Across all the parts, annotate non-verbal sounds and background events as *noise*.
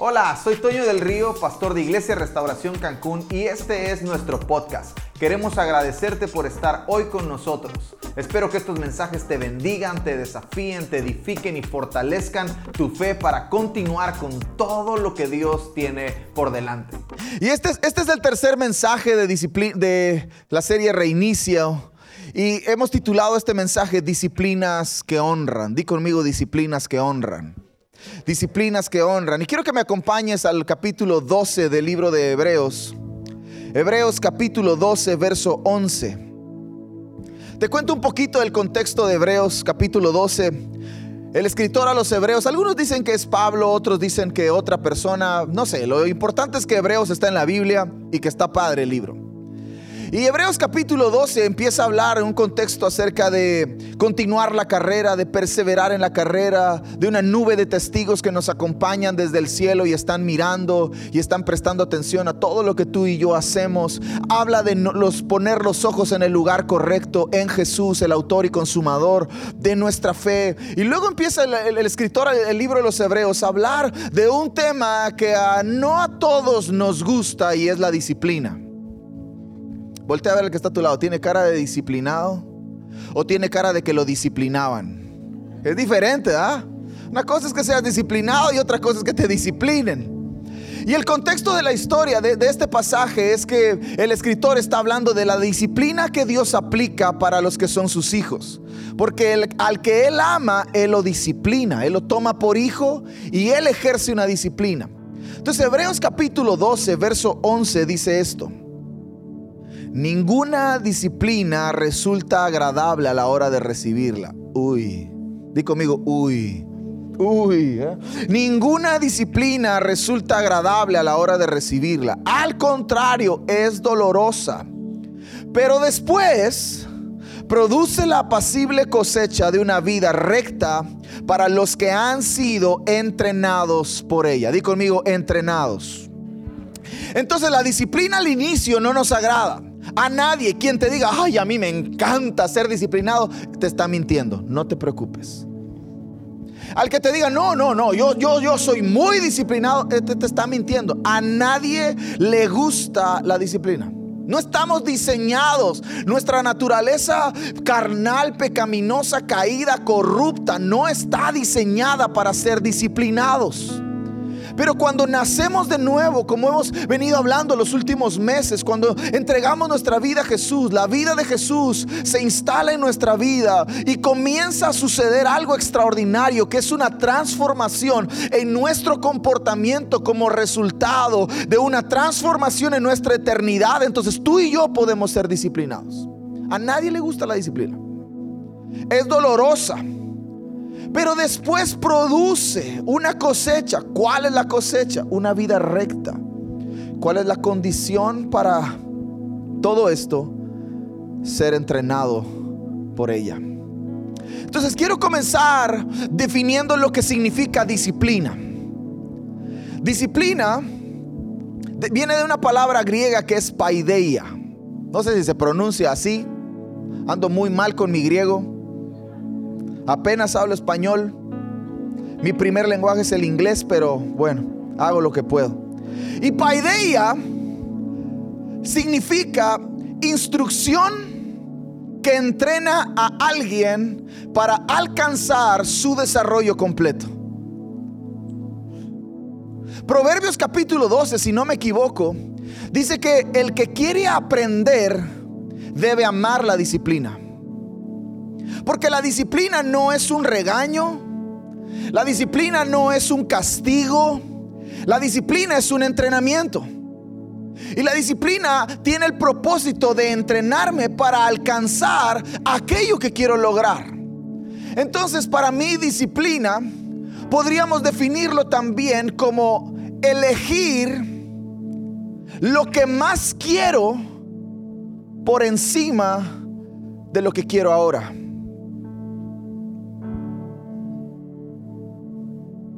Hola, soy Toño del Río, pastor de Iglesia Restauración Cancún y este es nuestro podcast. Queremos agradecerte por estar hoy con nosotros. Espero que estos mensajes te bendigan, te desafíen, te edifiquen y fortalezcan tu fe para continuar con todo lo que Dios tiene por delante. Y este es, este es el tercer mensaje de, de la serie Reinicio. Y hemos titulado este mensaje Disciplinas que honran. Di conmigo disciplinas que honran. Disciplinas que honran. Y quiero que me acompañes al capítulo 12 del libro de Hebreos. Hebreos capítulo 12, verso 11. Te cuento un poquito del contexto de Hebreos capítulo 12. El escritor a los hebreos, algunos dicen que es Pablo, otros dicen que otra persona, no sé, lo importante es que Hebreos está en la Biblia y que está padre el libro. Y Hebreos capítulo 12 empieza a hablar en un contexto acerca de continuar la carrera, de perseverar en la carrera, de una nube de testigos que nos acompañan desde el cielo y están mirando y están prestando atención a todo lo que tú y yo hacemos. Habla de los, poner los ojos en el lugar correcto, en Jesús, el autor y consumador de nuestra fe. Y luego empieza el, escritor del libro de los Hebreos a hablar de un tema que no a todos nos gusta y es la disciplina. Voltea a ver el que está a tu lado. ¿Tiene cara de disciplinado? ¿O tiene cara de que lo disciplinaban? Es diferente, ¿ah? Una cosa es que seas disciplinado y otra cosa es que te disciplinen. Y el contexto de la historia de, este pasaje es que el escritor está hablando de la disciplina que Dios aplica para los que son sus hijos. Porque al que Él ama, Él lo disciplina, Él lo toma por hijo y Él ejerce una disciplina. Entonces Hebreos capítulo 12, verso 11 dice esto. Ninguna disciplina resulta agradable a la hora de recibirla. Uy, di conmigo, uy. Uy, ¿eh? ninguna disciplina resulta agradable a la hora de recibirla. Al contrario, es dolorosa. Pero después produce la apacible cosecha de una vida recta para los que han sido entrenados por ella. Di conmigo, entrenados. Entonces la disciplina al inicio no nos agrada. A nadie quien te diga, ay, a mí me encanta ser disciplinado, te está mintiendo. No te preocupes. Al que te diga, no, no, no, yo, yo, yo soy muy disciplinado, te, te está mintiendo. A nadie le gusta la disciplina. No estamos diseñados. Nuestra naturaleza carnal, pecaminosa, caída, corrupta, no está diseñada para ser disciplinados. Pero cuando nacemos de nuevo, como hemos venido hablando los últimos meses, cuando entregamos nuestra vida a Jesús, la vida de Jesús se instala en nuestra vida y comienza a suceder algo extraordinario, que es una transformación en nuestro comportamiento como resultado de una transformación en nuestra eternidad. Entonces tú y yo podemos ser disciplinados. A nadie le gusta la disciplina. Es dolorosa pero después produce una cosecha. ¿Cuál es la cosecha? Una vida recta. ¿Cuál es la condición para todo esto? Ser entrenado por ella. Entonces quiero comenzar definiendo lo que significa disciplina. Disciplina viene de una palabra griega que es paideia. No sé si se pronuncia así. Ando muy mal con mi griego. Apenas hablo español. Mi primer lenguaje es el inglés, pero bueno, hago lo que puedo. Y paideia significa instrucción que entrena a alguien para alcanzar su desarrollo completo. Proverbios capítulo 12, si no me equivoco, dice que el que quiere aprender debe amar la disciplina. Porque la disciplina no es un regaño, la disciplina no es un castigo, la disciplina es un entrenamiento. Y la disciplina tiene el propósito de entrenarme para alcanzar aquello que quiero lograr. Entonces, para mí, disciplina podríamos definirlo también como elegir lo que más quiero por encima de lo que quiero ahora.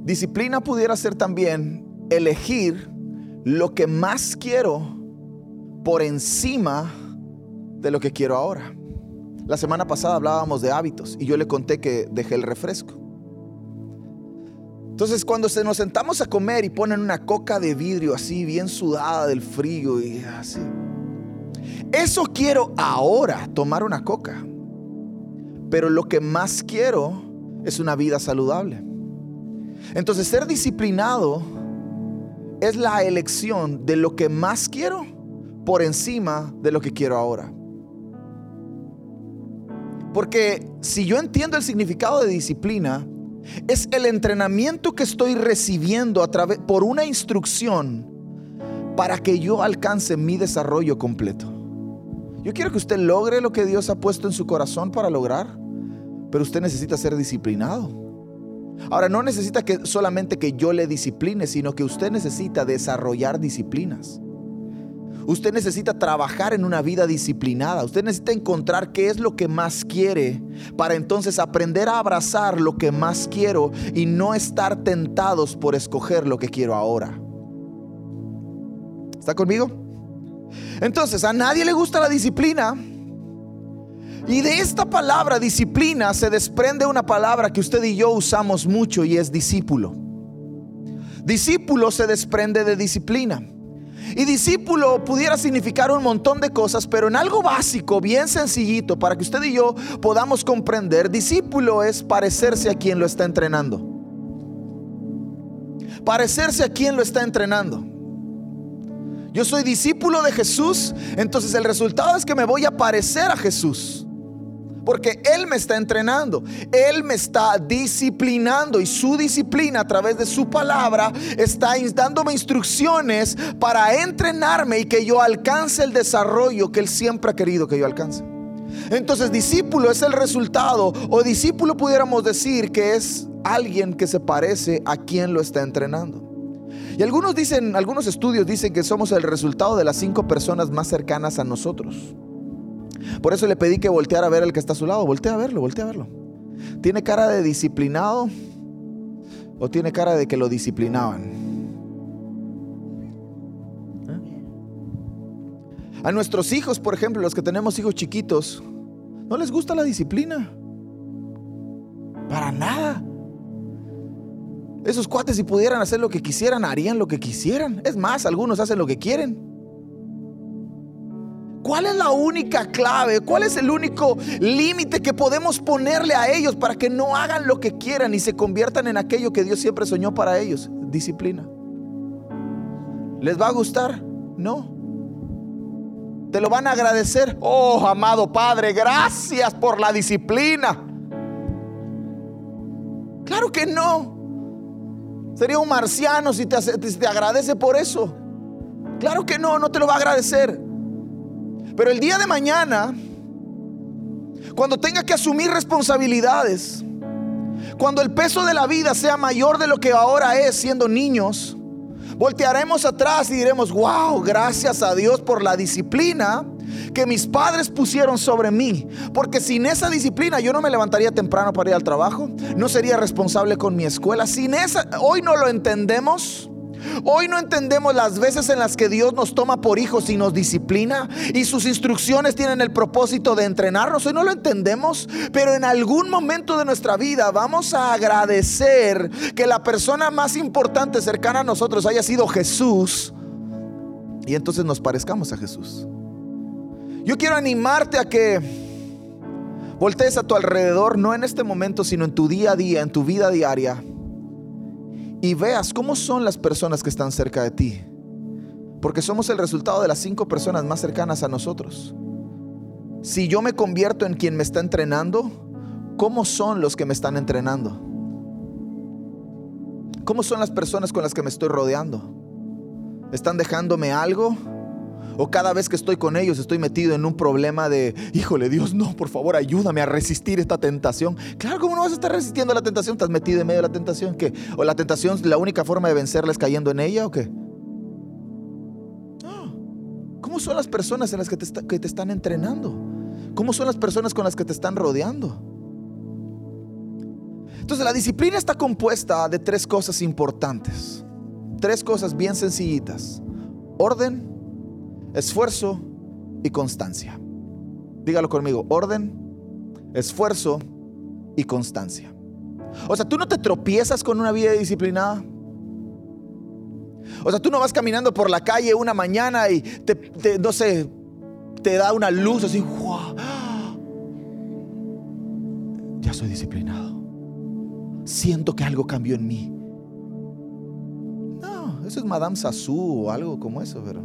Disciplina pudiera ser también elegir lo que más quiero por encima de lo que quiero ahora. La semana pasada hablábamos de hábitos y yo le conté que dejé el refresco. Entonces cuando se nos sentamos a comer y ponen una coca de vidrio así bien sudada del frío y así. Eso quiero ahora, tomar una coca. Pero lo que más quiero es una vida saludable. Entonces ser disciplinado es la elección de lo que más quiero por encima de lo que quiero ahora. Porque si yo entiendo el significado de disciplina, es el entrenamiento que estoy recibiendo a través por una instrucción para que yo alcance mi desarrollo completo. Yo quiero que usted logre lo que Dios ha puesto en su corazón para lograr, pero usted necesita ser disciplinado. Ahora no necesita que solamente que yo le discipline, sino que usted necesita desarrollar disciplinas. Usted necesita trabajar en una vida disciplinada. Usted necesita encontrar qué es lo que más quiere para entonces aprender a abrazar lo que más quiero y no estar tentados por escoger lo que quiero ahora. ¿Está conmigo? Entonces, a nadie le gusta la disciplina. Y de esta palabra disciplina se desprende una palabra que usted y yo usamos mucho y es discípulo. Discípulo se desprende de disciplina. Y discípulo pudiera significar un montón de cosas, pero en algo básico, bien sencillito, para que usted y yo podamos comprender, discípulo es parecerse a quien lo está entrenando. Parecerse a quien lo está entrenando. Yo soy discípulo de Jesús, entonces el resultado es que me voy a parecer a Jesús. Porque Él me está entrenando, Él me está disciplinando y su disciplina a través de su palabra está dándome instrucciones para entrenarme y que yo alcance el desarrollo que Él siempre ha querido que yo alcance. Entonces discípulo es el resultado o discípulo pudiéramos decir que es alguien que se parece a quien lo está entrenando. Y algunos dicen, algunos estudios dicen que somos el resultado de las cinco personas más cercanas a nosotros. Por eso le pedí que volteara a ver al que está a su lado. Voltea a verlo, voltea a verlo. ¿Tiene cara de disciplinado o tiene cara de que lo disciplinaban? ¿Eh? A nuestros hijos, por ejemplo, los que tenemos hijos chiquitos, no les gusta la disciplina. Para nada. Esos cuates si pudieran hacer lo que quisieran, harían lo que quisieran. Es más, algunos hacen lo que quieren. ¿Cuál es la única clave? ¿Cuál es el único límite que podemos ponerle a ellos para que no hagan lo que quieran y se conviertan en aquello que Dios siempre soñó para ellos? Disciplina. ¿Les va a gustar? No. ¿Te lo van a agradecer? Oh, amado Padre, gracias por la disciplina. Claro que no. Sería un marciano si te, si te agradece por eso. Claro que no, no te lo va a agradecer. Pero el día de mañana, cuando tenga que asumir responsabilidades, cuando el peso de la vida sea mayor de lo que ahora es siendo niños, voltearemos atrás y diremos, wow, gracias a Dios por la disciplina que mis padres pusieron sobre mí. Porque sin esa disciplina yo no me levantaría temprano para ir al trabajo, no sería responsable con mi escuela. Sin esa, hoy no lo entendemos. Hoy no entendemos las veces en las que Dios nos toma por hijos y nos disciplina y sus instrucciones tienen el propósito de entrenarnos. Hoy no lo entendemos, pero en algún momento de nuestra vida vamos a agradecer que la persona más importante cercana a nosotros haya sido Jesús y entonces nos parezcamos a Jesús. Yo quiero animarte a que voltees a tu alrededor, no en este momento, sino en tu día a día, en tu vida diaria y veas cómo son las personas que están cerca de ti. Porque somos el resultado de las cinco personas más cercanas a nosotros. Si yo me convierto en quien me está entrenando, ¿cómo son los que me están entrenando? ¿Cómo son las personas con las que me estoy rodeando? ¿Están dejándome algo? O cada vez que estoy con ellos estoy metido en un problema de, híjole Dios, no, por favor ayúdame a resistir esta tentación. Claro, ¿cómo no vas a estar resistiendo la tentación? ¿Estás metido en medio de la tentación? ¿Qué? ¿O la tentación, la única forma de vencerla es cayendo en ella o qué? ¿Cómo son las personas en las que te, que te están entrenando? ¿Cómo son las personas con las que te están rodeando? Entonces la disciplina está compuesta de tres cosas importantes. Tres cosas bien sencillitas. Orden, esfuerzo y constancia. Dígalo conmigo, orden, esfuerzo y constancia. O sea, tú no te tropiezas con una vida disciplinada. O sea, tú no vas caminando por la calle una mañana y te, no sé, te da una luz así, ya soy disciplinado. Siento que algo cambió en mí. No, eso es Madame Sassou o algo como eso, pero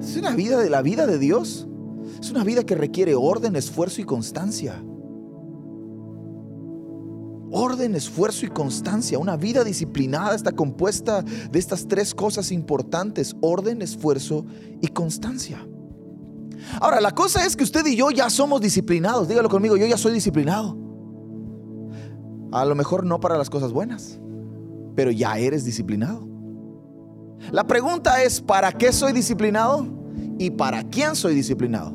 es una vida de la vida de Dios. Es una vida que requiere orden, esfuerzo y constancia. Orden, esfuerzo y constancia. Una vida disciplinada está compuesta de estas tres cosas importantes. Orden, esfuerzo y constancia. Ahora, la cosa es que usted y yo ya somos disciplinados. Dígalo conmigo, yo ya soy disciplinado. A lo mejor no para las cosas buenas, pero ya eres disciplinado. La pregunta es, ¿para qué soy disciplinado? ¿Y para quién soy disciplinado?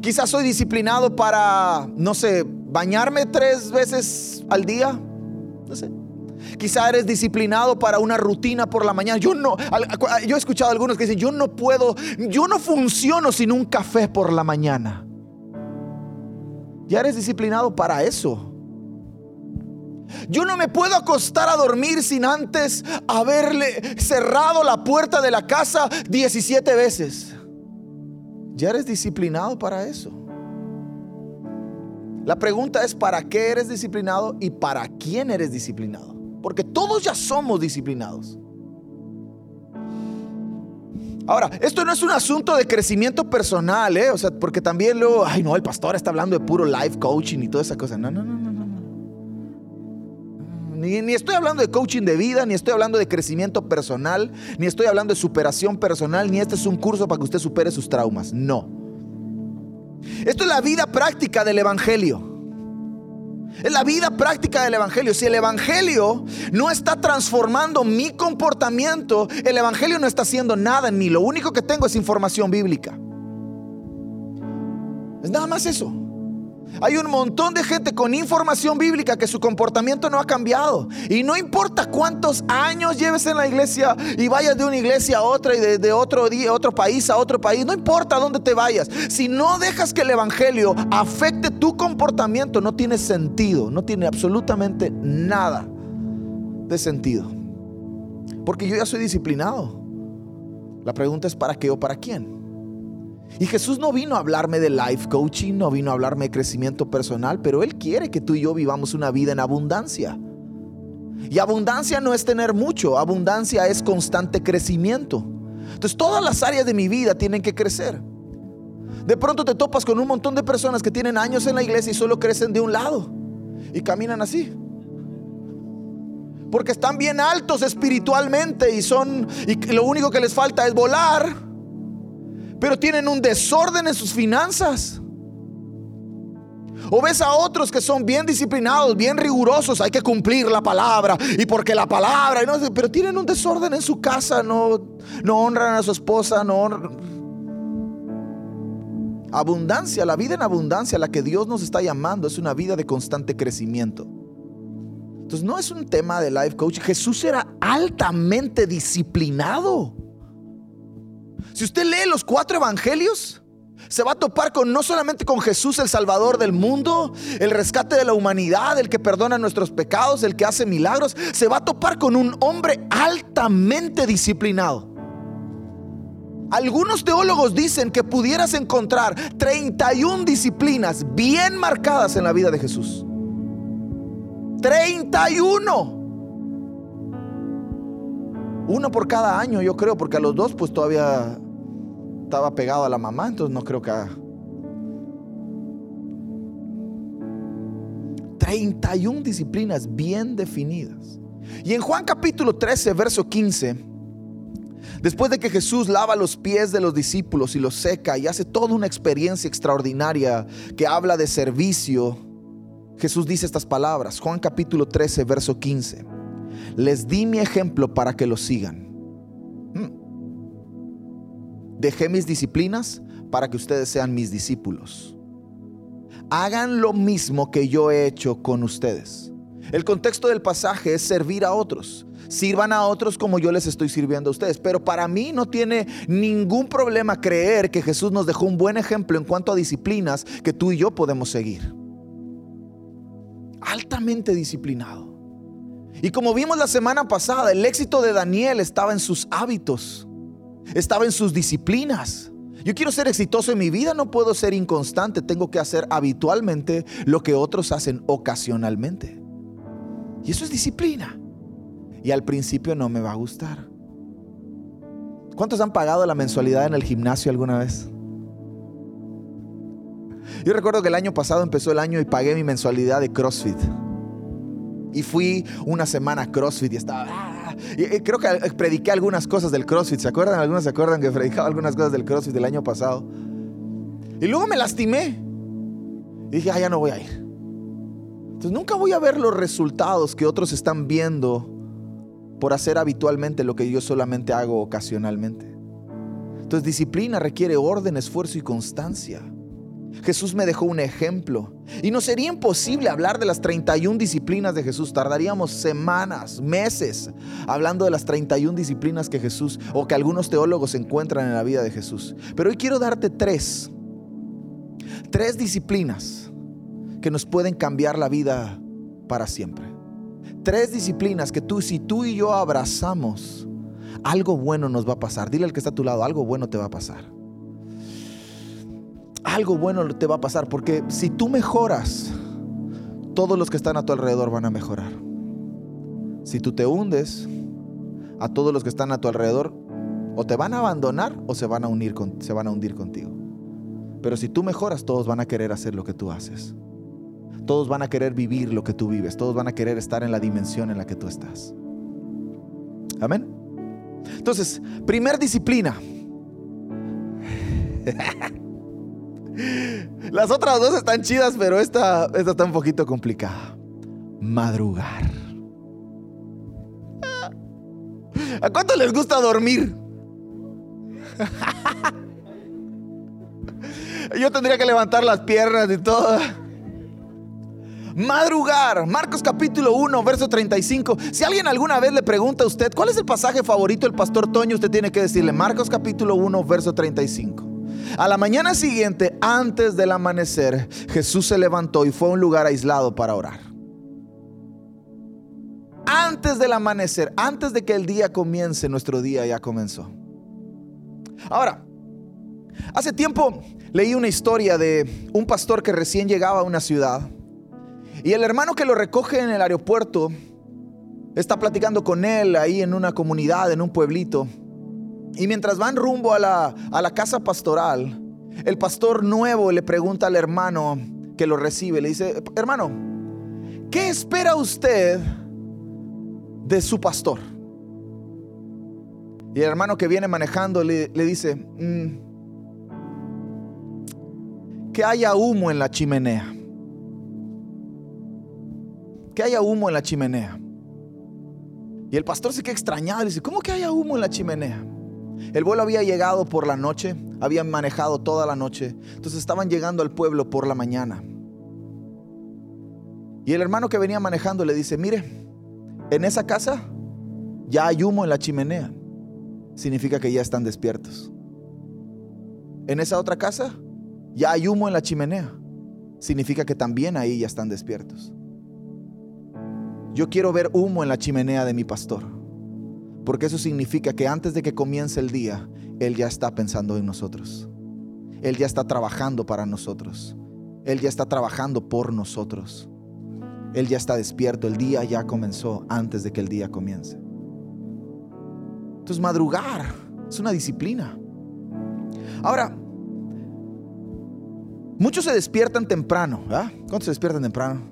Quizás soy disciplinado para, no sé, bañarme tres veces al día. No sé. Quizá eres disciplinado para una rutina por la mañana. Yo no, yo he escuchado a algunos que dicen, yo no puedo, yo no funciono sin un café por la mañana. Ya eres disciplinado para eso. Yo no me puedo acostar a dormir sin antes haberle cerrado la puerta de la casa 17 veces. Ya eres disciplinado para eso. La pregunta es para qué eres disciplinado y para quién eres disciplinado. Porque todos ya somos disciplinados. Ahora, esto no es un asunto de crecimiento personal, ¿eh? O sea, porque también luego, ay no, el pastor está hablando de puro life coaching y toda esa cosa. No, no, no, no, no. Ni, estoy hablando de coaching de vida, ni estoy hablando de crecimiento personal, ni estoy hablando de superación personal, ni este es un curso para que usted supere sus traumas. No. Esto es la vida práctica del Evangelio. Es la vida práctica del Evangelio. Si el Evangelio no está transformando mi comportamiento, el Evangelio no está haciendo nada en mí. Lo único que tengo es información bíblica. Es nada más eso. Hay un montón de gente con información bíblica que su comportamiento no ha cambiado. Y no importa cuántos años lleves en la iglesia y vayas de una iglesia a otra y de, otro, día, otro país a otro país, no importa dónde te vayas. Si no dejas que el Evangelio afecte tu comportamiento, no tiene sentido, no tiene absolutamente nada de sentido. Porque yo ya soy disciplinado. La pregunta es para qué o para quién. Y Jesús no vino a hablarme de life coaching, no vino a hablarme de crecimiento personal, pero Él quiere que tú y yo vivamos una vida en abundancia. Y abundancia no es tener mucho, abundancia es constante crecimiento. Entonces todas las áreas de mi vida tienen que crecer. De pronto te topas con un montón de personas que tienen años en la iglesia y solo crecen de un lado y caminan así. Porque están bien altos espiritualmente y son y lo único que les falta es volar pero tienen un desorden en sus finanzas. O ves a otros que son bien disciplinados, bien rigurosos, hay que cumplir la palabra y porque la palabra, pero tienen un desorden en su casa, no, no honran a su esposa, no honran. Abundancia, la vida en abundancia, la que Dios nos está llamando, es una vida de constante crecimiento. Entonces no es un tema de life coach. Jesús era altamente disciplinado. Si usted lee los cuatro evangelios, se va a topar con no solamente con Jesús el Salvador del mundo, el rescate de la humanidad, el que perdona nuestros pecados, el que hace milagros, se va a topar con un hombre altamente disciplinado. Algunos teólogos dicen que pudieras encontrar 31 disciplinas bien marcadas en la vida de Jesús. 31. Uno por cada año, yo creo, porque a los dos pues todavía estaba pegado a la mamá, entonces no creo que... 31 disciplinas bien definidas. Y en Juan capítulo 13, verso 15, después de que Jesús lava los pies de los discípulos y los seca y hace toda una experiencia extraordinaria que habla de servicio, Jesús dice estas palabras. Juan capítulo 13, verso 15 les di mi ejemplo para que lo sigan. Hmm. Dejé mis disciplinas para que ustedes sean mis discípulos. Hagan lo mismo que yo he hecho con ustedes. El contexto del pasaje es servir a otros. Sirvan a otros como yo les estoy sirviendo a ustedes. Pero para mí no tiene ningún problema creer que Jesús nos dejó un buen ejemplo en cuanto a disciplinas que tú y yo podemos seguir. altamente disciplinado. Y como vimos la semana pasada, el éxito de Daniel estaba en sus hábitos, estaba en sus disciplinas. Yo quiero ser exitoso en mi vida, no puedo ser inconstante, tengo que hacer habitualmente lo que otros hacen ocasionalmente. Y eso es disciplina. Y al principio no me va a gustar. ¿Cuántos han pagado la mensualidad en el gimnasio alguna vez? Yo recuerdo que el año pasado empezó el año y pagué mi mensualidad de CrossFit. Y fui una semana a CrossFit y estaba... Ah, creo que prediqué algunas cosas del CrossFit. ¿Se acuerdan? Algunos se acuerdan que predicaba algunas cosas del CrossFit del año pasado. Y luego me lastimé. Y dije, ah, ya no voy a ir. Entonces nunca voy a ver los resultados que otros están viendo por hacer habitualmente lo que yo solamente hago ocasionalmente. Entonces disciplina requiere orden, esfuerzo y constancia. Jesús me dejó un ejemplo. Y no sería imposible hablar de las 31 disciplinas de Jesús. Tardaríamos semanas, meses, hablando de las 31 disciplinas que Jesús o que algunos teólogos encuentran en la vida de Jesús. Pero hoy quiero darte tres. Tres disciplinas que nos pueden cambiar la vida para siempre. Tres disciplinas que tú, si tú y yo abrazamos, algo bueno nos va a pasar. Dile al que está a tu lado, algo bueno te va a pasar algo bueno te va a pasar, porque si tú mejoras, todos los que están a tu alrededor van a mejorar. Si tú te hundes, a todos los que están a tu alrededor o te van a abandonar o se van a, unir se van a hundir contigo. Pero si tú mejoras, todos van a querer hacer lo que tú haces. Todos van a querer vivir lo que tú vives. Todos van a querer estar en la dimensión en la que tú estás. Amén. Entonces, primer disciplina. *laughs* Las otras dos están chidas, pero esta, esta está un poquito complicada. Madrugar. ¿A cuánto les gusta dormir? Yo tendría que levantar las piernas y todo. Madrugar, Marcos capítulo 1, verso 35. Si alguien alguna vez le pregunta a usted cuál es el pasaje favorito del pastor Toño, usted tiene que decirle Marcos capítulo 1, verso 35. A la mañana siguiente, antes del amanecer, Jesús se levantó y fue a un lugar aislado para orar. Antes del amanecer, antes de que el día comience, nuestro día ya comenzó. Ahora, hace tiempo leí una historia de un pastor que recién llegaba a una ciudad y el hermano que lo recoge en el aeropuerto está platicando con él ahí en una comunidad, en un pueblito. Y mientras van rumbo a la, a la casa pastoral, el pastor nuevo le pregunta al hermano que lo recibe, le dice, hermano, ¿qué espera usted de su pastor? Y el hermano que viene manejando le, dice, mm, que haya humo en la chimenea. Que haya humo en la chimenea. Y el pastor se queda extrañado, le dice, ¿cómo que haya humo en la chimenea? El vuelo había llegado por la noche, habían manejado toda la noche, entonces estaban llegando al pueblo por la mañana. Y el hermano que venía manejando le dice, mire, en esa casa ya hay humo en la chimenea. Significa que ya están despiertos. En esa otra casa ya hay humo en la chimenea. Significa que también ahí ya están despiertos. Yo quiero ver humo en la chimenea de mi pastor. Porque eso significa que antes de que comience el día, Él ya está pensando en nosotros. Él ya está trabajando para nosotros. Él ya está trabajando por nosotros. Él ya está despierto. El día ya comenzó antes de que el día comience. Entonces madrugar es una disciplina. Ahora, muchos se despiertan temprano. ¿Cuántos se despiertan temprano?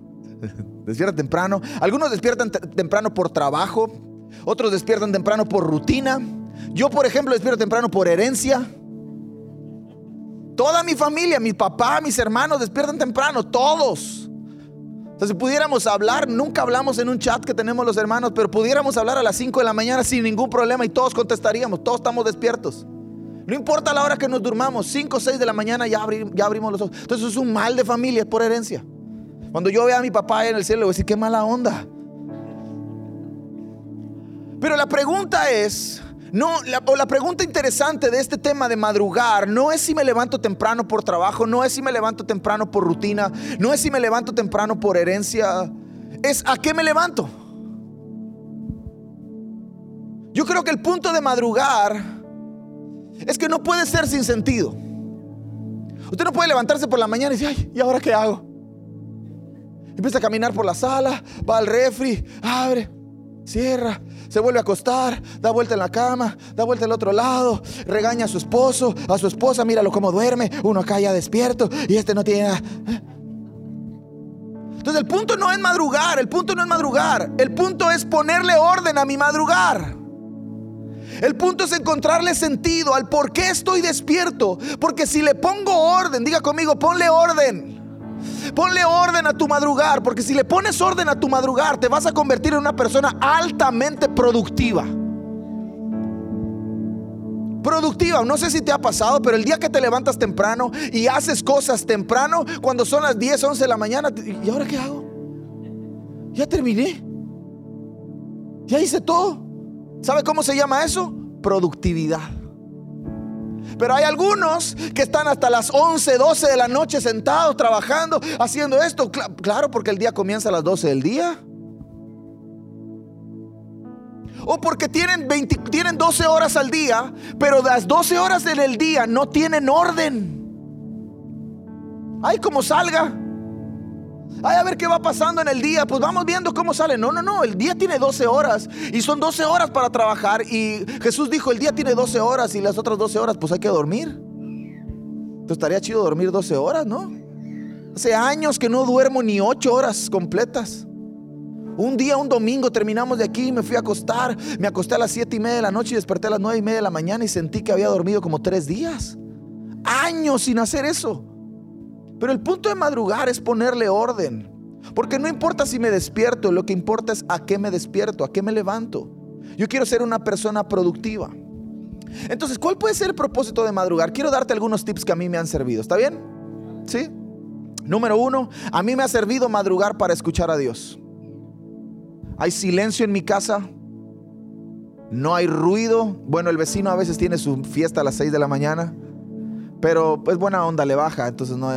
*laughs* despiertan temprano. Algunos despiertan temprano por trabajo, otros despiertan temprano por rutina. Yo, por ejemplo, despierto temprano por herencia. Toda mi familia, mi papá, mis hermanos despiertan temprano, todos. Entonces, si pudiéramos hablar, nunca hablamos en un chat que tenemos los hermanos, pero pudiéramos hablar a las 5 de la mañana sin ningún problema y todos contestaríamos, todos estamos despiertos. No importa la hora que nos durmamos, 5 o 6 de la mañana ya, ya abrimos los ojos. Entonces, es un mal de familia, es por herencia. Cuando yo vea a mi papá en el cielo, le voy a decir, qué mala onda. Pero la pregunta es, no, la, o la pregunta interesante de este tema de madrugar no es si me levanto temprano por trabajo, no es si me levanto temprano por rutina, no es si me levanto temprano por herencia. es a qué me levanto. Yo creo que el punto de madrugar es que no puede ser sin sentido. Usted no puede levantarse por la mañana y decir, ay, ¿y ahora qué hago? Empieza a caminar por la sala, va al refri, abre, cierra, se vuelve a acostar, da vuelta en la cama, da vuelta al otro lado, regaña a su esposo, a su esposa, míralo cómo duerme, uno acá ya despierto y este no tiene nada. Entonces el punto no es madrugar, el punto no es madrugar, el punto es ponerle orden a mi madrugar. El punto es encontrarle sentido al por qué estoy despierto. Porque si le pongo orden, diga conmigo, ponle orden. Ponle orden a tu madrugar, porque si le pones orden a tu madrugar, te vas a convertir en una persona altamente productiva. Productiva, no sé si te ha pasado, pero el día que te levantas temprano y haces cosas temprano, cuando son las 10, 11 de la mañana, ¿y ahora qué hago? Ya terminé. Ya hice todo. ¿Sabe cómo se llama eso? Productividad. Pero hay algunos que están hasta las 11, 12 de la noche sentados, trabajando, haciendo esto. Claro, porque el día comienza a las 12 del día. O porque tienen, 20, tienen 12 horas al día, pero las 12 horas del día no tienen orden. Ay, como salga. Ay, a ver qué va pasando en el día. Pues vamos viendo cómo sale. No, no, no. El día tiene 12 horas. Y son 12 horas para trabajar. Y Jesús dijo, el día tiene 12 horas y las otras 12 horas pues hay que dormir. Entonces estaría chido dormir 12 horas, ¿no? Hace años que no duermo ni 8 horas completas. Un día, un domingo, terminamos de aquí, me fui a acostar. Me acosté a las 7 y media de la noche y desperté a las 9 y media de la mañana y sentí que había dormido como 3 días. Años sin hacer eso. Pero el punto de madrugar es ponerle orden. Porque no importa si me despierto, lo que importa es a qué me despierto, a qué me levanto. Yo quiero ser una persona productiva. Entonces, ¿cuál puede ser el propósito de madrugar? Quiero darte algunos tips que a mí me han servido. ¿Está bien? ¿Sí? Número uno, a mí me ha servido madrugar para escuchar a Dios. Hay silencio en mi casa. No hay ruido. Bueno, el vecino a veces tiene su fiesta a las 6 de la mañana. Pero pues buena onda le baja. Entonces no,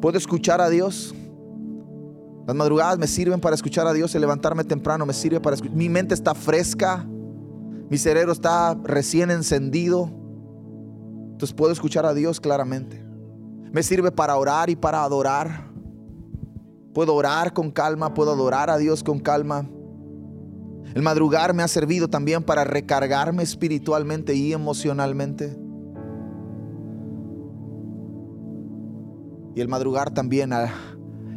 Puedo escuchar a Dios. Las madrugadas me sirven para escuchar a Dios. El levantarme temprano me sirve para escuchar. Mi mente está fresca. Mi cerebro está recién encendido. Entonces puedo escuchar a Dios claramente. Me sirve para orar y para adorar. Puedo orar con calma. Puedo adorar a Dios con calma. El madrugar me ha servido también para recargarme espiritualmente y emocionalmente. Y el madrugar también ah,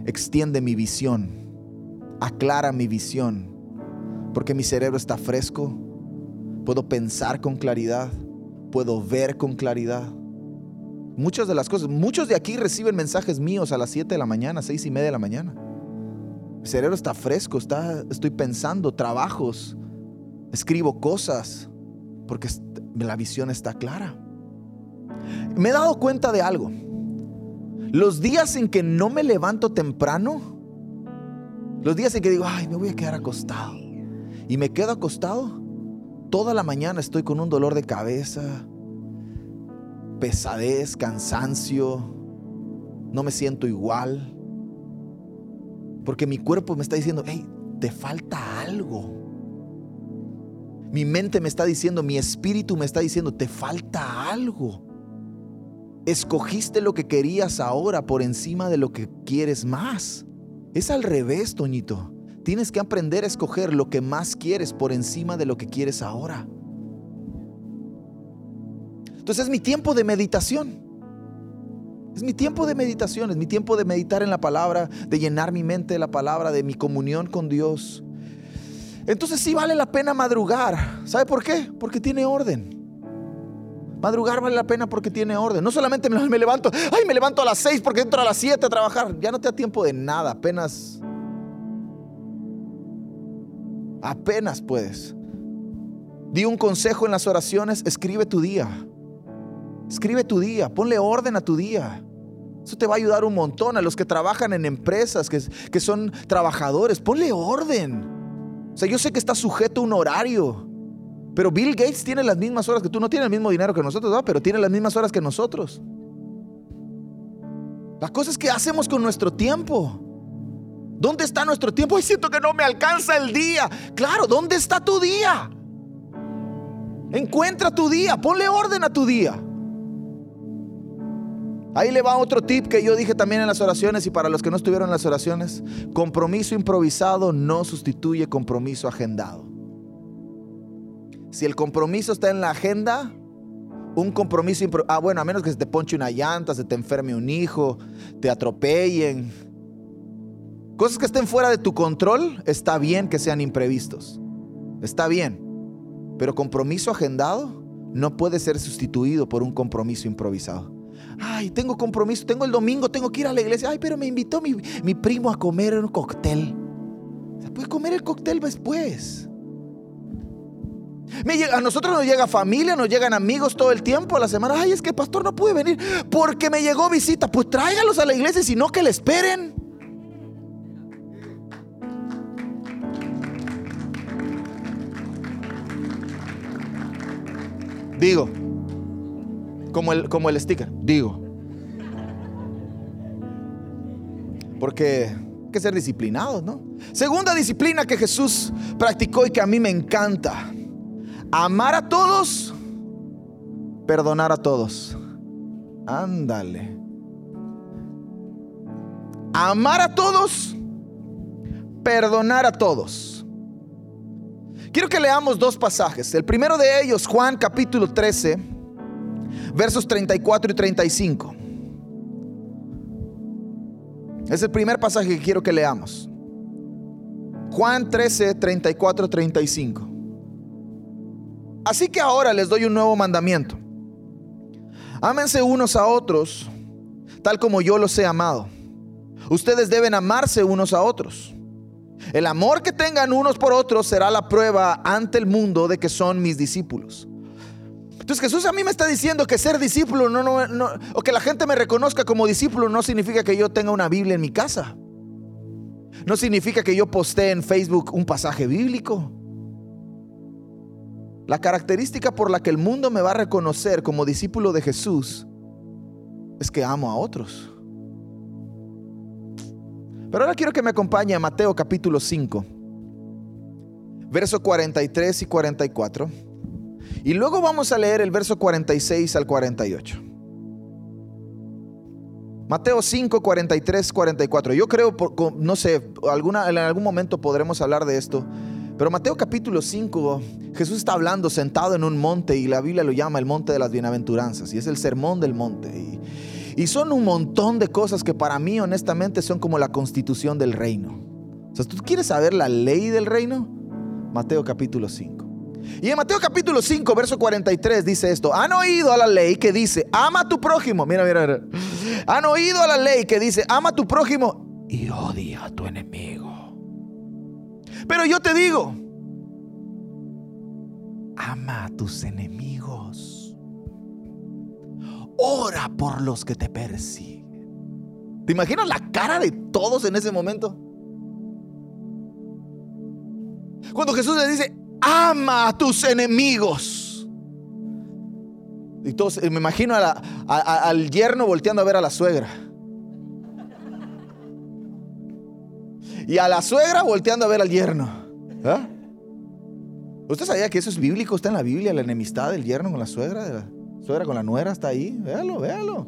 extiende mi visión, aclara mi visión, porque mi cerebro está fresco, puedo pensar con claridad, puedo ver con claridad. Muchas de las cosas, muchos de aquí reciben mensajes míos a las 7 de la mañana, 6 y media de la mañana. Mi cerebro está fresco, está, estoy pensando trabajos, escribo cosas, porque la visión está clara. Me he dado cuenta de algo. Los días en que no me levanto temprano, los días en que digo, ay, me voy a quedar acostado. Y me quedo acostado, toda la mañana estoy con un dolor de cabeza, pesadez, cansancio, no me siento igual. Porque mi cuerpo me está diciendo, hey, te falta algo. Mi mente me está diciendo, mi espíritu me está diciendo, te falta algo. Escogiste lo que querías ahora por encima de lo que quieres más. Es al revés, Toñito. Tienes que aprender a escoger lo que más quieres por encima de lo que quieres ahora. Entonces es mi tiempo de meditación. Es mi tiempo de meditación, es mi tiempo de meditar en la palabra, de llenar mi mente de la palabra, de mi comunión con Dios. Entonces sí vale la pena madrugar. ¿Sabe por qué? Porque tiene orden. Madrugar vale la pena porque tiene orden. No solamente me, levanto, ay, me levanto a las 6 porque entro a las 7 a trabajar. Ya no te da tiempo de nada, apenas. Apenas puedes. Di un consejo en las oraciones, escribe tu día. Escribe tu día, ponle orden a tu día. Eso te va a ayudar un montón a los que trabajan en empresas, que, que son trabajadores. Ponle orden. O sea, yo sé que está sujeto a un horario. Pero Bill Gates tiene las mismas horas que tú, no tiene el mismo dinero que nosotros, pero tiene las mismas horas que nosotros. La cosa es que hacemos con nuestro tiempo. ¿Dónde está nuestro tiempo? Ay, siento que no me alcanza el día. Claro, ¿dónde está tu día? Encuentra tu día, ponle orden a tu día. Ahí le va otro tip que yo dije también en las oraciones y para los que no estuvieron en las oraciones. Compromiso improvisado no sustituye compromiso agendado. Si el compromiso está en la agenda, un compromiso ah bueno, a menos que se te ponche una llanta, se te enferme un hijo, te atropellen. Cosas que estén fuera de tu control, está bien que sean imprevistos. Está bien. Pero compromiso agendado no puede ser sustituido por un compromiso improvisado. Ay, tengo compromiso, tengo el domingo, tengo que ir a la iglesia. Ay, pero me invitó mi, primo a comer un cóctel. Se puede comer el cóctel después. A nosotros nos llega familia, nos llegan amigos todo el tiempo a la semana. Ay, es que el pastor no pude venir porque me llegó visita. Pues tráigalos a la iglesia, si no que le esperen. Digo, como el, como el sticker, digo. Porque hay que ser disciplinados, ¿no? Segunda disciplina que Jesús practicó y que a mí me encanta. Amar a todos, perdonar a todos. Ándale. Amar a todos, perdonar a todos. Quiero que leamos dos pasajes. El primero de ellos, Juan capítulo 13 versos 34 y 35. Es el primer pasaje que quiero que leamos. Juan 13, 34, 35. Así que ahora les doy un nuevo mandamiento. Ámense unos a otros, tal como yo los he amado. Ustedes deben amarse unos a otros. El amor que tengan unos por otros será la prueba ante el mundo de que son mis discípulos. Entonces Jesús a mí me está diciendo que ser discípulo no, no, no, o que la gente me reconozca como discípulo no significa que yo tenga una Biblia en mi casa. No significa que yo postee en Facebook un pasaje bíblico. La característica por la que el mundo me va a reconocer como discípulo de Jesús es que amo a otros. Pero ahora quiero que me acompañe a Mateo capítulo 5, versos 43 y 44. Y luego vamos a leer el verso 46 al 48. Mateo 5, 43, 44. Yo creo, no sé, alguna, en algún momento podremos hablar de esto. Pero Mateo capítulo 5, Jesús está hablando sentado en un monte y la Biblia lo llama el monte de las bienaventuranzas. Y es el sermón del monte. Y, y son un montón de cosas que para mí honestamente son como la constitución del reino. O sea, ¿tú quieres saber la ley del reino? Mateo capítulo 5. Y en Mateo capítulo 5, verso 43 dice esto. Han oído a la ley que dice, ama a tu prójimo. Mira, mira, mira. Han oído a la ley que dice, ama a tu prójimo y odia a tu enemigo. Pero yo te digo, ama a tus enemigos. Ora por los que te persiguen. ¿Te imaginas la cara de todos en ese momento? Cuando Jesús le dice, ama a tus enemigos. Y todos, me imagino al yerno volteando a ver a la suegra. Y a la suegra volteando a ver al yerno. ¿Ah? ¿Usted sabía que eso es bíblico? Está en la Biblia, la enemistad del yerno con la suegra, suegra con la nuera, está ahí. Véalo, véalo.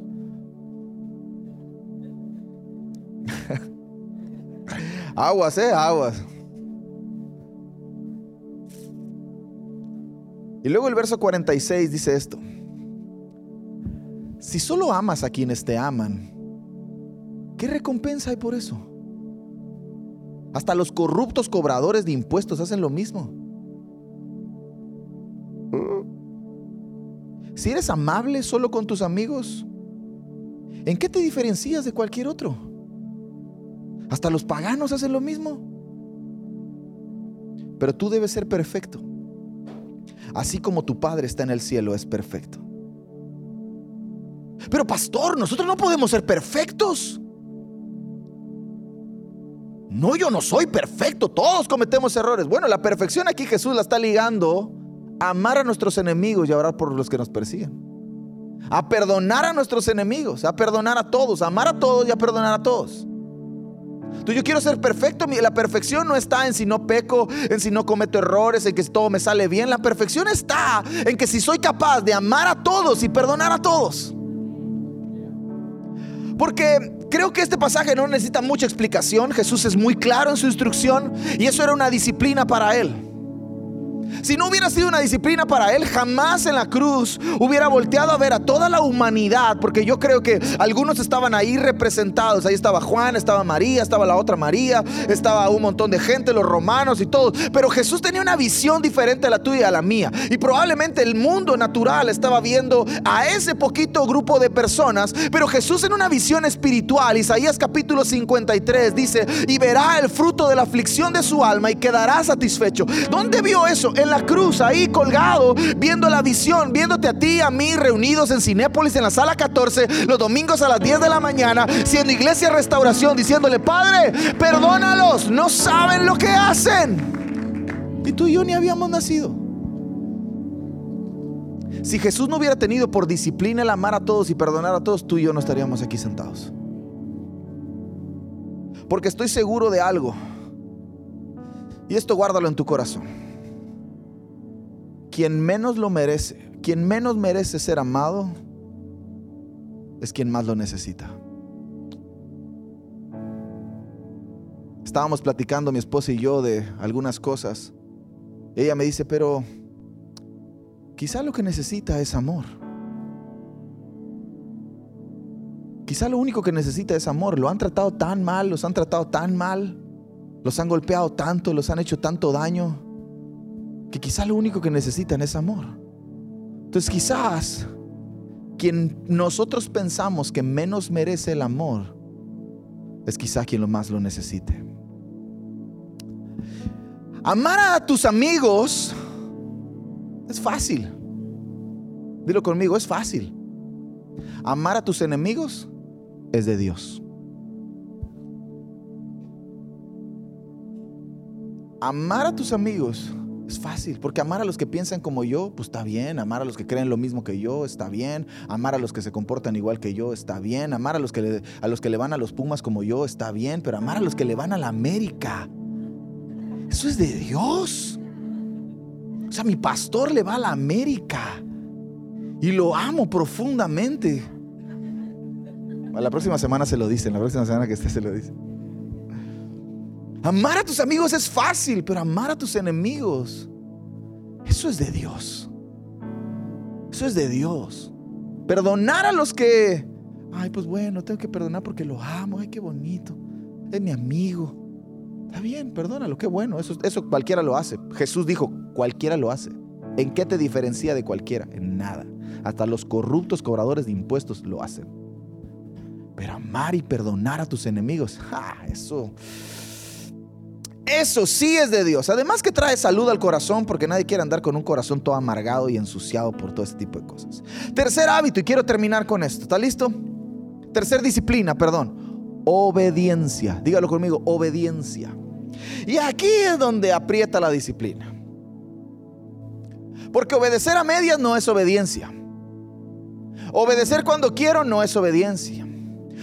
*laughs* aguas, eh, aguas. Y luego el verso 46 dice esto. Si solo amas a quienes te aman, ¿qué recompensa hay por eso? Hasta los corruptos cobradores de impuestos hacen lo mismo. Si eres amable solo con tus amigos, ¿en qué te diferencias de cualquier otro? Hasta los paganos hacen lo mismo. Pero tú debes ser perfecto así como tu Padre está en el cielo, es perfecto. Pero pastor, nosotros no podemos ser perfectos. No, yo no soy perfecto, todos cometemos errores. Bueno, la perfección aquí Jesús la está ligando a amar a nuestros enemigos y a orar por los que nos persiguen. A perdonar a nuestros enemigos, a perdonar a todos, a amar a todos y a perdonar a todos. Tú, yo quiero ser perfecto. La perfección no está en si no peco, en si no cometo errores, en que todo me sale bien. La perfección está en que si soy capaz de amar a todos y perdonar a todos. Porque creo que este pasaje no necesita mucha explicación. Jesús es muy claro en su instrucción y eso era una disciplina para él. Si no hubiera sido una disciplina para él, jamás en la cruz hubiera volteado a ver a toda la humanidad, porque yo creo que algunos estaban ahí representados. Ahí estaba Juan, estaba María, estaba la otra María, estaba un montón de gente, los romanos y todo. Pero Jesús tenía una visión diferente a la tuya y a la mía. Y probablemente el mundo natural estaba viendo a ese poquito grupo de personas, pero Jesús en una visión espiritual, Isaías capítulo 53 dice, y verá el fruto de la aflicción de su alma y quedará satisfecho. ¿Dónde vio eso? En la cruz, ahí colgado, viendo la visión, viéndote a ti, a mí, reunidos en Cinépolis en la sala 14, los domingos a las 10 de la mañana, siendo iglesia restauración, diciéndole, Padre, perdónalos, no saben lo que hacen. Y tú y yo ni habíamos nacido. Si Jesús no hubiera tenido por disciplina el amar a todos y perdonar a todos, tú y yo no estaríamos aquí sentados. Porque estoy seguro de algo. Y esto guárdalo en tu corazón quien menos lo merece, quien menos merece ser amado, es quien más lo necesita. Estábamos platicando mi esposa y yo de algunas cosas. Ella me dice, pero quizá lo que necesita es amor. Quizá lo único que necesita es amor. Lo han tratado tan mal, los han tratado tan mal, los han golpeado tanto, los han hecho tanto daño que quizás lo único que necesitan es amor. Entonces quizás quien nosotros pensamos que menos merece el amor es quizás quien lo más lo necesite. Amar a tus amigos es fácil. Dilo conmigo, es fácil. Amar a tus enemigos es de Dios. Amar a tus amigos es fácil, porque amar a los que piensan como yo, pues está bien. Amar a los que creen lo mismo que yo, está bien. Amar a los que se comportan igual que yo, está bien. Amar a los que le, a los que le van a los Pumas como yo, está bien. Pero amar a los que le van a la América, eso es de Dios. O sea, mi pastor le va a la América y lo amo profundamente. la próxima semana se lo dicen, la próxima semana que esté se lo dicen. Amar a tus amigos es fácil, pero amar a tus enemigos, eso es de Dios. Eso es de Dios. Perdonar a los que, ay, pues bueno, tengo que perdonar porque lo amo, ay, qué bonito, es mi amigo. Está bien, perdónalo, qué bueno, eso, eso cualquiera lo hace. Jesús dijo, cualquiera lo hace. ¿En qué te diferencia de cualquiera? En nada. Hasta los corruptos cobradores de impuestos lo hacen. Pero amar y perdonar a tus enemigos, eso eso sí es de Dios. Además que trae salud al corazón porque nadie quiere andar con un corazón todo amargado y ensuciado por todo este tipo de cosas. Tercer hábito, y quiero terminar con esto. ¿Está listo? Tercer disciplina, perdón. Obediencia. Dígalo conmigo, obediencia. Y aquí es donde aprieta la disciplina. Porque obedecer a medias no es obediencia. Obedecer cuando quiero no es obediencia.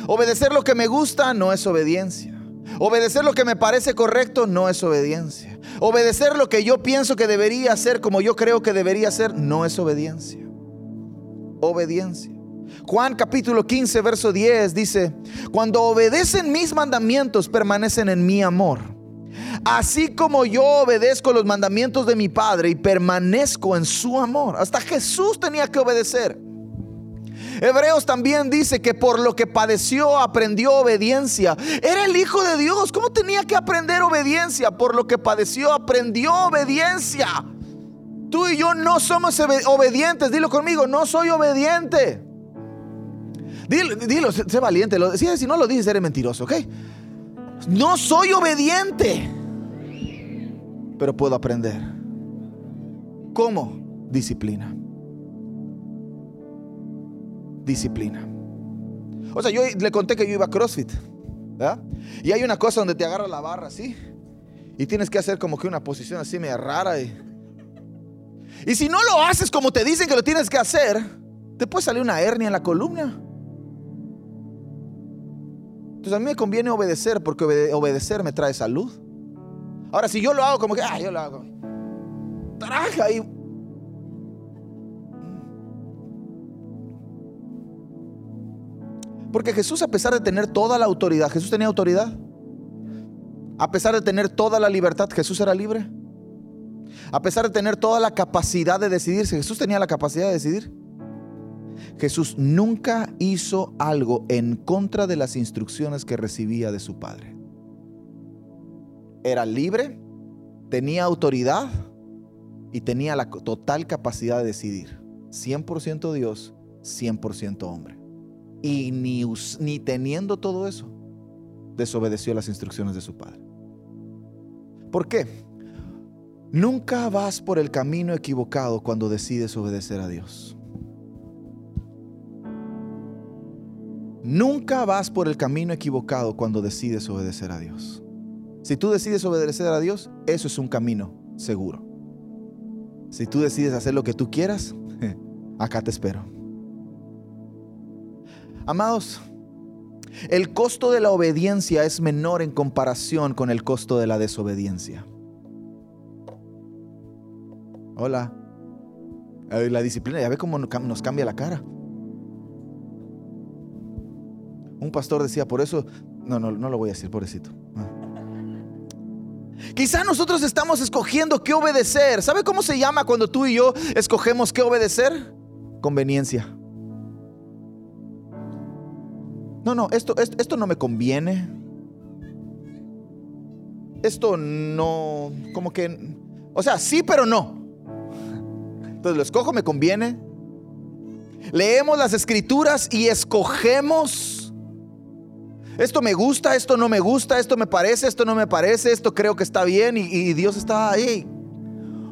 Obedecer lo que me gusta no es obediencia. Obedecer lo que me parece correcto no es obediencia. Obedecer lo que yo pienso que debería hacer como yo creo que debería hacer no es obediencia. Obediencia. Juan capítulo 15, verso 10 dice, cuando obedecen mis mandamientos permanecen en mi amor. Así como yo obedezco los mandamientos de mi Padre y permanezco en su amor. Hasta Jesús tenía que obedecer. Hebreos también dice que por lo que padeció aprendió obediencia. Era el Hijo de Dios. ¿Cómo tenía que aprender obediencia? Por lo que padeció aprendió obediencia. Tú y yo no somos obedientes. Dilo conmigo, no soy obediente. Dilo, sé, valiente. si, no lo dices, eres mentiroso, ¿ok? No soy obediente. Pero puedo aprender. ¿Cómo? Disciplina disciplina. O sea, yo le conté que yo iba a CrossFit. Y hay una cosa donde te agarra la barra así. Y tienes que hacer como que una posición así media rara. Y, y si no lo haces como te dicen que lo tienes que hacer, te puede salir una hernia en la columna. Entonces a mí me conviene obedecer porque obedecer me trae salud. Ahora, si yo lo hago como que, ah, yo lo hago. Traja y Porque Jesús, a pesar de tener toda la autoridad, Jesús tenía autoridad. A pesar de tener toda la libertad, Jesús era libre. A pesar de tener toda la capacidad de decidirse, Jesús tenía la capacidad de decidir. Jesús nunca hizo algo en contra de las instrucciones que recibía de su Padre. Era libre, tenía autoridad y tenía la total capacidad de decidir. 100% Dios, 100% hombre. Y ni, ni teniendo todo eso, desobedeció las instrucciones de su Padre. ¿Por qué? Nunca vas por el camino equivocado cuando decides obedecer a Dios. Nunca vas por el camino equivocado cuando decides obedecer a Dios. Si tú decides obedecer a Dios, eso es un camino seguro. Si tú decides hacer lo que tú quieras, *laughs* acá te espero. Amados, el costo de la obediencia es menor en comparación con el costo de la desobediencia. Hola. La disciplina, ya ve cómo nos cambia la cara. Un pastor decía, por eso, no, no, no lo voy a decir, pobrecito. Ah. Quizá nosotros estamos escogiendo qué obedecer. ¿Sabe cómo se llama cuando tú y yo escogemos qué obedecer? Conveniencia. No, no, esto, esto, no me conviene. Esto no, como que, o sea, sí, pero no. Entonces lo escojo, me conviene. Leemos las escrituras y escogemos. Esto me gusta, esto no me gusta, esto me parece, esto no me parece, esto creo que está bien y, y Dios está ahí.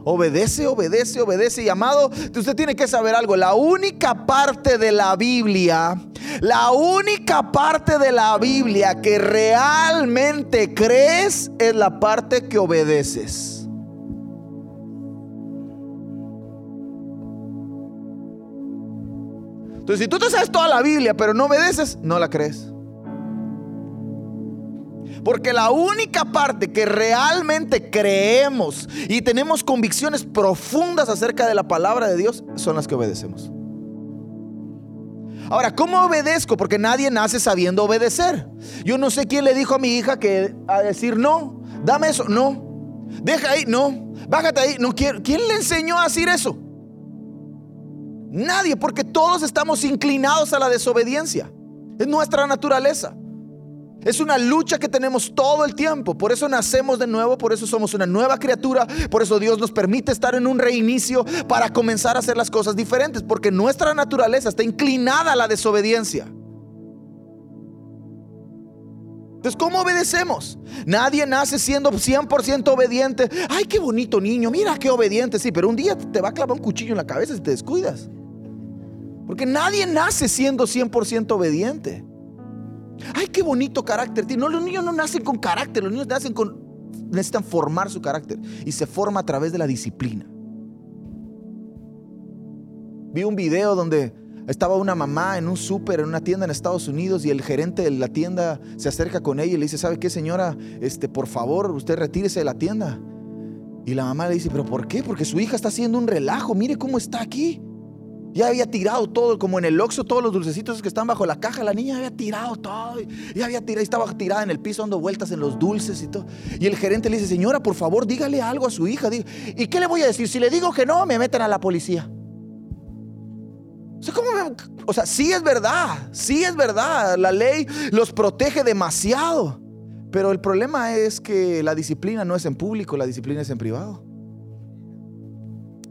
Obedece, obedece, obedece. Y amado, usted tiene que saber algo. La única parte de la Biblia, la única parte de la Biblia que realmente crees es la parte que obedeces. Entonces, si tú te sabes toda la Biblia, pero no obedeces, no la crees. Porque la única parte que realmente creemos y tenemos convicciones profundas acerca de la palabra de Dios son las que obedecemos. Ahora, ¿cómo obedezco? Porque nadie nace sabiendo obedecer. Yo no sé quién le dijo a mi hija que a decir no, dame eso, no. Deja ahí, no. Bájate ahí, no quiero. ¿Quién le enseñó a decir eso? Nadie, porque todos estamos inclinados a la desobediencia. Es nuestra naturaleza. Es una lucha que tenemos todo el tiempo. Por eso nacemos de nuevo, por eso somos una nueva criatura, por eso Dios nos permite estar en un reinicio para comenzar a hacer las cosas diferentes, porque nuestra naturaleza está inclinada a la desobediencia. Entonces, ¿cómo obedecemos? Nadie nace siendo 100% obediente. Ay, qué bonito niño, mira qué obediente. Sí, pero un día te va a clavar un cuchillo en la cabeza si te descuidas. Porque nadie nace siendo 100% obediente. Ay, qué bonito carácter No, los niños no nacen con carácter, los niños nacen con necesitan formar su carácter y se forma a través de la disciplina. Vi un video donde estaba una mamá en un súper, en una tienda en Estados Unidos y el gerente de la tienda se acerca con ella y le dice, ¿sabe qué señora? Este, por favor, usted retírese de la tienda. Y la mamá le dice, ¿pero por qué? Porque su hija está haciendo un relajo, mire cómo está aquí. Ya había tirado todo, como en el Oxxo, todos los dulcecitos que están bajo la caja. La niña había tirado todo. Ya había tirado, estaba tirada en el piso dando vueltas en los dulces y todo. Y el gerente le dice, señora, por favor, dígale algo a su hija. ¿Y qué le voy a decir? Si le digo que no, me meten a la policía. O sea, ¿cómo o sea, sí es verdad, sí es verdad. La ley los protege demasiado. Pero el problema es que la disciplina no es en público, la disciplina es en privado.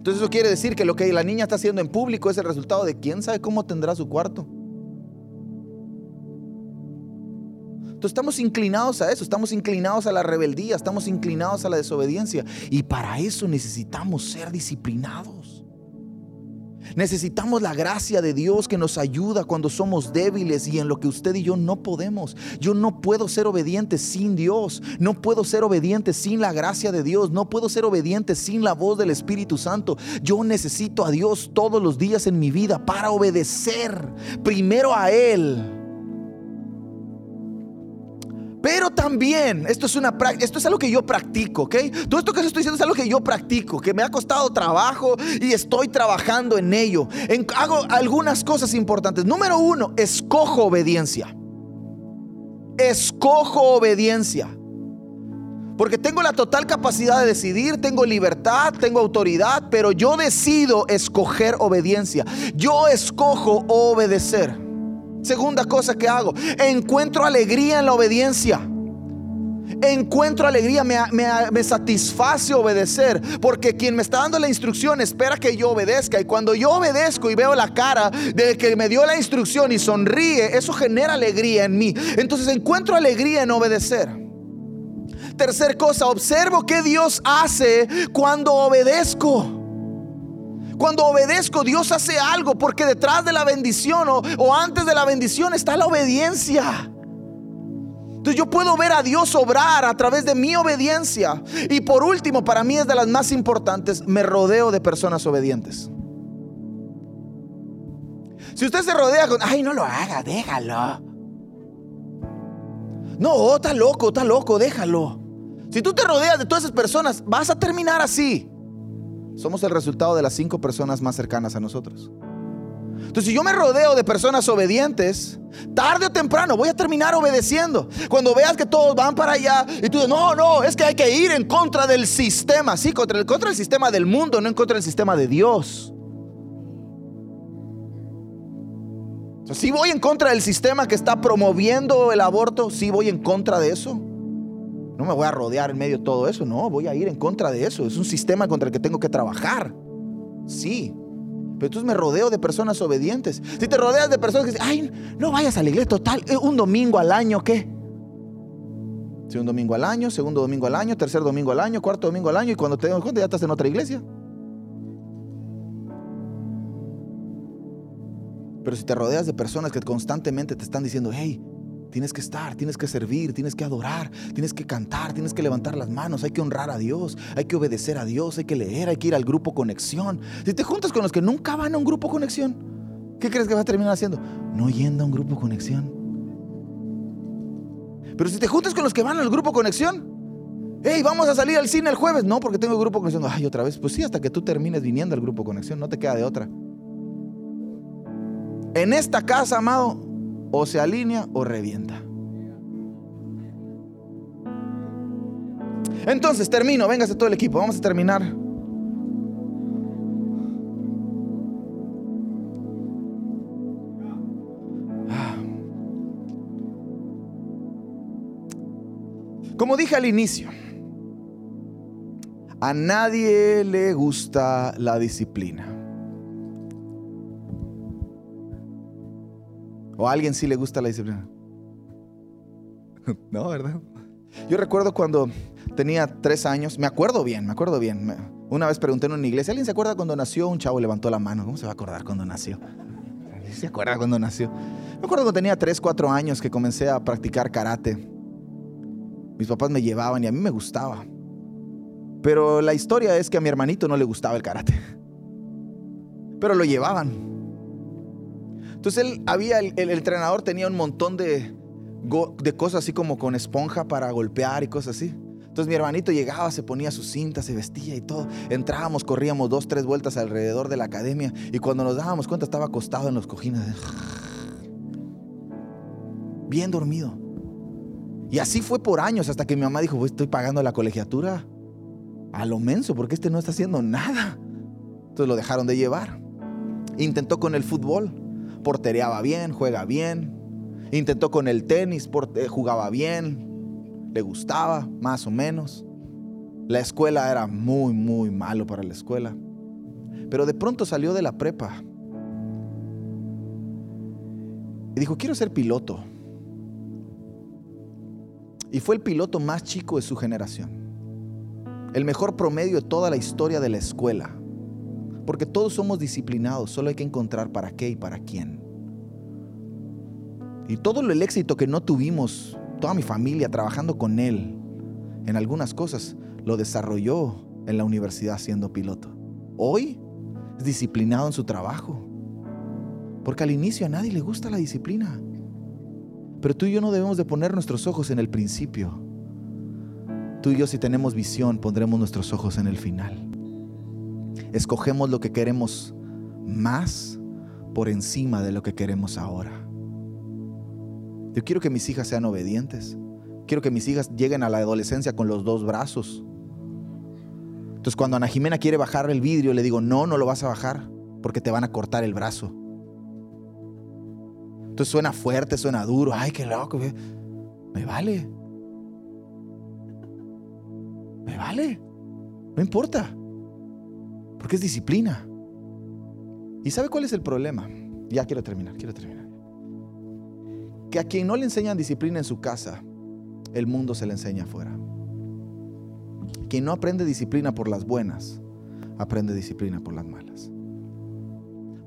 Entonces eso quiere decir que lo que la niña está haciendo en público es el resultado de quién sabe cómo tendrá su cuarto. Entonces estamos inclinados a eso, estamos inclinados a la rebeldía, estamos inclinados a la desobediencia. Y para eso necesitamos ser disciplinados. Necesitamos la gracia de Dios que nos ayuda cuando somos débiles y en lo que usted y yo no podemos. Yo no puedo ser obediente sin Dios. No puedo ser obediente sin la gracia de Dios. No puedo ser obediente sin la voz del Espíritu Santo. Yo necesito a Dios todos los días en mi vida para obedecer primero a Él. También, esto es, una, esto es algo que yo practico, ¿ok? Todo esto que estoy diciendo es algo que yo practico, que me ha costado trabajo y estoy trabajando en ello. hago algunas cosas importantes. Número uno, escojo obediencia. Escojo obediencia. Porque tengo la total capacidad de decidir, tengo libertad, tengo autoridad, pero yo decido escoger obediencia. Yo escojo obedecer. Segunda cosa que hago, encuentro alegría en la obediencia. Encuentro alegría, me, satisface obedecer, porque quien me está dando la instrucción espera que yo obedezca. Y cuando yo obedezco y veo la cara de que me dio la instrucción y sonríe, eso genera alegría en mí. Entonces encuentro alegría en obedecer. Tercer cosa, observo qué Dios hace cuando obedezco. Cuando obedezco, Dios hace algo porque detrás de la bendición o, antes de la bendición está la obediencia. Entonces yo puedo ver a Dios obrar a través de mi obediencia. Y por último, para mí es de las más importantes, me rodeo de personas obedientes. Si usted se rodea con, ay, no lo haga, déjalo. No, está loco, está loco, déjalo. Si tú te rodeas de todas esas personas, vas a terminar así. Somos el resultado de las cinco personas más cercanas a nosotros. Entonces, si yo me rodeo de personas obedientes, tarde o temprano voy a terminar obedeciendo. Cuando veas que todos van para allá y tú dices, no, no, es que hay que ir en contra del sistema. Sí, contra el, contra el sistema del mundo, no en contra del sistema de Dios. si voy en contra del sistema que está promoviendo el aborto, si voy en contra de eso. No me voy a rodear en medio de todo eso, no, voy a ir en contra de eso. Es un sistema contra el que tengo que trabajar. Sí, pero entonces me rodeo de personas obedientes. Si te rodeas de personas que dicen, ay, no vayas a la iglesia total, eh, un domingo al año, ¿qué? Un domingo al año, segundo domingo al año, tercer domingo al año, cuarto domingo al año, y cuando te das cuenta ya estás en otra iglesia. Pero si te rodeas de personas que constantemente te están diciendo, hey, Tienes que estar, tienes que servir, tienes que adorar, tienes que cantar, tienes que levantar las manos, hay que honrar a Dios, hay que obedecer a Dios, hay que leer, hay que ir al grupo conexión. Si te juntas con los que nunca van a un grupo conexión, ¿qué crees que vas a terminar haciendo? No yendo a un grupo conexión. Pero si te juntas con los que van al grupo conexión, hey, vamos a salir al cine el jueves. No, porque tengo grupo conexión. Ay, otra vez. Pues sí, hasta que tú termines viniendo al grupo conexión, no te queda de otra. En esta casa, amado, o se alinea o revienta. Entonces, termino, véngase todo el equipo, vamos a terminar. Como dije al inicio, a nadie le gusta la disciplina. ¿O a alguien sí le gusta la disciplina? *laughs* no, ¿verdad? Yo recuerdo cuando tenía tres años, me acuerdo bien, me acuerdo bien. Una vez pregunté en una iglesia, ¿alguien se acuerda cuando nació? Un chavo levantó la mano. ¿Cómo se va a acordar cuando nació? ¿Se acuerda cuando nació? Me acuerdo cuando tenía tres, cuatro años que comencé a practicar karate. Mis papás me llevaban y a mí me gustaba. Pero la historia es que a mi hermanito no le gustaba el karate. Pero lo llevaban. Entonces él había, el, entrenador tenía un montón de, de cosas así como con esponja para golpear y cosas así. Entonces mi hermanito llegaba, se ponía su cinta, se vestía y todo. Entrábamos, corríamos dos, tres vueltas alrededor de la academia y cuando nos dábamos cuenta estaba acostado en los cojines. *sighs* Bien dormido. Y así fue por años hasta que mi mamá dijo, pues estoy pagando la colegiatura a lo menso porque este no está haciendo nada. Entonces lo dejaron de llevar. Intentó con el fútbol portereaba bien, juega bien. Intentó con el tenis, eh, jugaba bien, le gustaba, más o menos. La escuela era muy, muy malo para la escuela. Pero de pronto salió de la prepa. Y dijo, quiero ser piloto. Y fue el piloto más chico de su generación. El mejor promedio de toda la historia de la escuela. Porque todos somos disciplinados, solo hay que encontrar para qué y para quién. Y todo el éxito que no tuvimos, toda mi familia trabajando con él en algunas cosas, lo desarrolló en la universidad siendo piloto. Hoy es disciplinado en su trabajo. Porque al inicio a nadie le gusta la disciplina. Pero tú y yo no debemos de poner nuestros ojos en el principio. Tú y yo si tenemos visión pondremos nuestros ojos en el final. Escogemos lo que queremos más por encima de lo que queremos ahora. Yo quiero que mis hijas sean obedientes. Quiero que mis hijas lleguen a la adolescencia con los dos brazos. Entonces cuando Ana Jimena quiere bajar el vidrio, le digo, no, no lo vas a bajar, porque te van a cortar el brazo. Entonces suena fuerte, suena duro, ay, qué loco. Me vale. Me vale. No importa. Porque es disciplina. ¿Y sabe cuál es el problema? Ya quiero terminar, quiero terminar. Que a quien no le enseñan disciplina en su casa, el mundo se le enseña afuera. Quien no aprende disciplina por las buenas, aprende disciplina por las malas.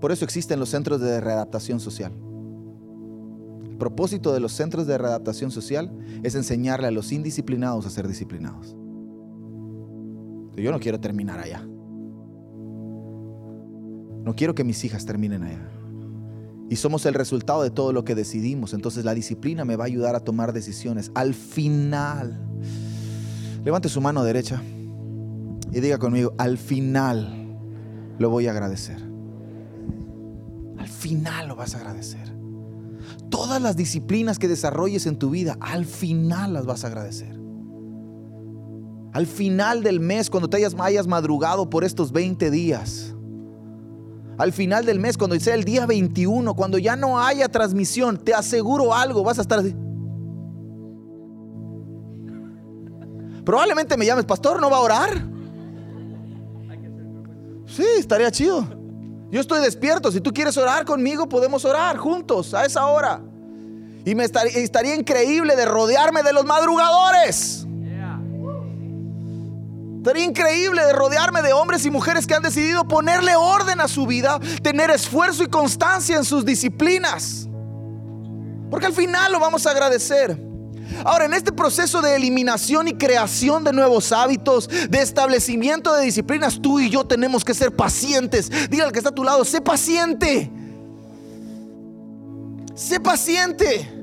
Por eso existen los centros de readaptación social. El propósito de los centros de readaptación social es enseñarle a los indisciplinados a ser disciplinados. Yo no quiero terminar allá. No quiero que mis hijas terminen allá. Y somos el resultado de todo lo que decidimos. Entonces la disciplina me va a ayudar a tomar decisiones. Al final, Levante su mano derecha y diga conmigo, al final lo voy a agradecer. Al final lo vas a agradecer. Todas las disciplinas que desarrolles en tu vida, al final las vas a agradecer. Al final del mes, cuando te hayas, hayas madrugado por estos 20 días. Al final del mes, cuando sea el día 21, cuando ya no haya transmisión, te aseguro algo, vas a estar así. Probablemente me llames, pastor, ¿no va a orar? Sí, estaría chido. Yo estoy despierto. Si tú quieres orar conmigo, podemos orar juntos a esa hora. Y me estaría, estaría increíble de rodearme de los madrugadores. Estaría increíble de rodearme de hombres y mujeres que han decidido ponerle orden a su vida, tener esfuerzo y constancia en sus disciplinas. Porque al final lo vamos a agradecer. Ahora, en este proceso de eliminación y creación de nuevos hábitos, de establecimiento de disciplinas, tú y yo tenemos que ser pacientes. Dile al que está a tu lado, sé paciente. Sé paciente.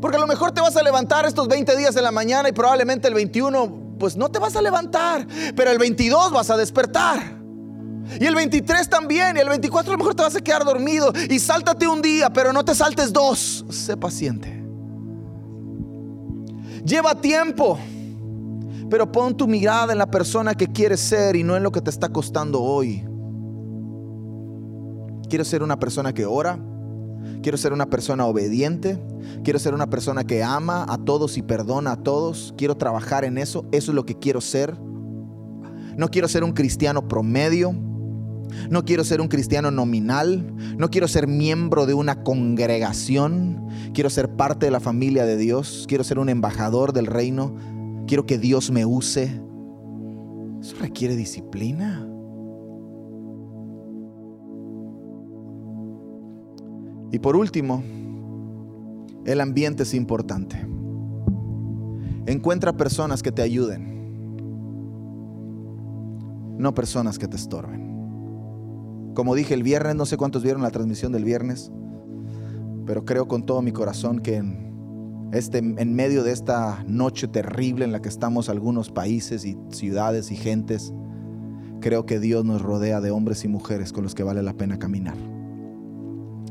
Porque a lo mejor te vas a levantar estos 20 días en la mañana y probablemente el 21, pues no te vas a levantar, pero el 22 vas a despertar. Y el 23 también. Y el 24 a lo mejor te vas a quedar dormido. Y sáltate un día, pero no te saltes dos. Sé paciente. Lleva tiempo. Pero pon tu mirada en la persona que quieres ser y no en lo que te está costando hoy. Quiero ser una persona que ora. Quiero ser una persona obediente. Quiero ser una persona que ama a todos y perdona a todos. Quiero trabajar en eso. Eso es lo que quiero ser. No quiero ser un cristiano promedio. No quiero ser un cristiano nominal. No quiero ser miembro de una congregación. Quiero ser parte de la familia de Dios. Quiero ser un embajador del reino. Quiero que Dios me use. Eso requiere disciplina. Y por último, el ambiente es importante. Encuentra personas que te ayuden, no personas que te estorben. Como dije el viernes, no sé cuántos vieron la transmisión del viernes, pero creo con todo mi corazón que en, este, en medio de esta noche terrible en la que estamos algunos países y ciudades y gentes, creo que Dios nos rodea de hombres y mujeres con los que vale la pena caminar.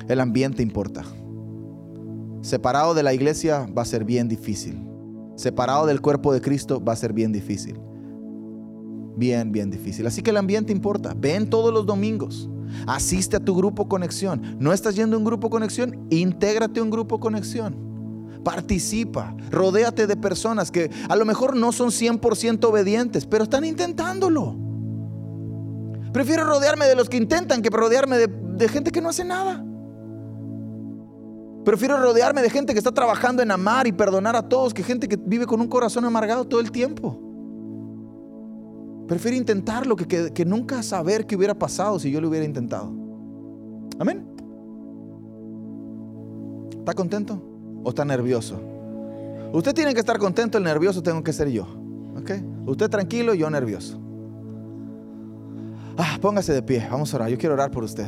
El ambiente importa. Separado de la iglesia va a ser bien difícil. Separado del cuerpo de Cristo va a ser bien difícil bien, bien difícil. Así que el ambiente importa. Ven todos los domingos. Asiste a tu grupo conexión. ¿No estás yendo a un grupo conexión? Intégrate a un grupo conexión. Participa. Rodéate de personas que a lo mejor no son 100% obedientes, pero están intentándolo. Prefiero rodearme de los que intentan que rodearme de, de gente que no hace nada. Prefiero rodearme de gente que está trabajando en amar y perdonar a todos que gente que vive con un corazón amargado todo el tiempo. Prefiero intentarlo que, que, nunca saber qué hubiera pasado si yo lo hubiera intentado. Amén. ¿Está contento o está nervioso? Usted tiene que estar contento, el nervioso tengo que ser yo. ¿Ok? Usted tranquilo, yo nervioso. Ah, póngase de pie, vamos a orar. Yo quiero orar por usted.